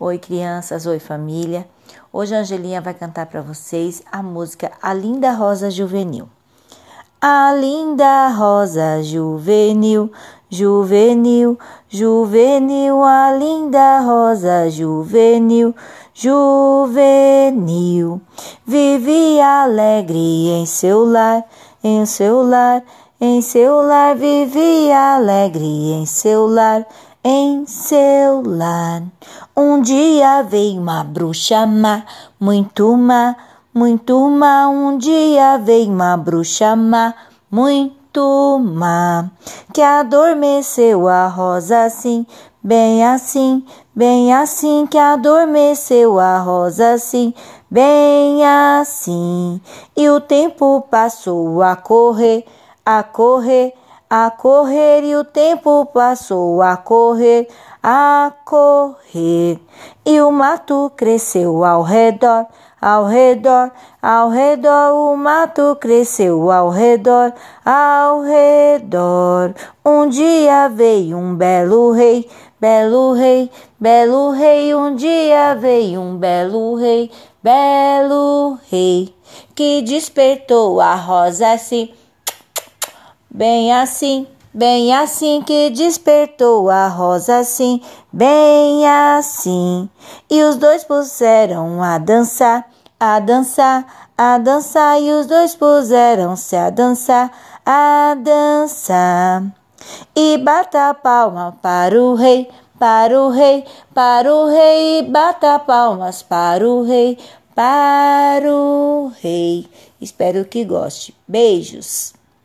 Oi, crianças, oi, família. Hoje a Angelinha vai cantar para vocês a música A Linda Rosa Juvenil. A linda rosa juvenil, juvenil, juvenil, a linda rosa juvenil, juvenil. Vive alegre em seu lar, em seu lar, em seu lar, vive alegre em seu lar em seu lar. Um dia veio uma bruxa má, muito má, muito má. Um dia veio uma bruxa má, muito má, que adormeceu a rosa assim, bem assim, bem assim, que adormeceu a rosa assim, bem assim. E o tempo passou a correr, a correr a correr e o tempo passou a correr, a correr. E o mato cresceu ao redor, ao redor, ao redor. O mato cresceu ao redor, ao redor. Um dia veio um belo rei, belo rei, belo rei. Um dia veio um belo rei, belo rei, que despertou a rosa assim Bem assim, bem assim que despertou a rosa assim, bem assim. E os dois puseram a dançar, a dançar, a dançar. E os dois puseram-se a dançar, a dançar. E bata a palma para o rei, para o rei, para o rei. E bata palmas para o rei, para o rei. Espero que goste. Beijos.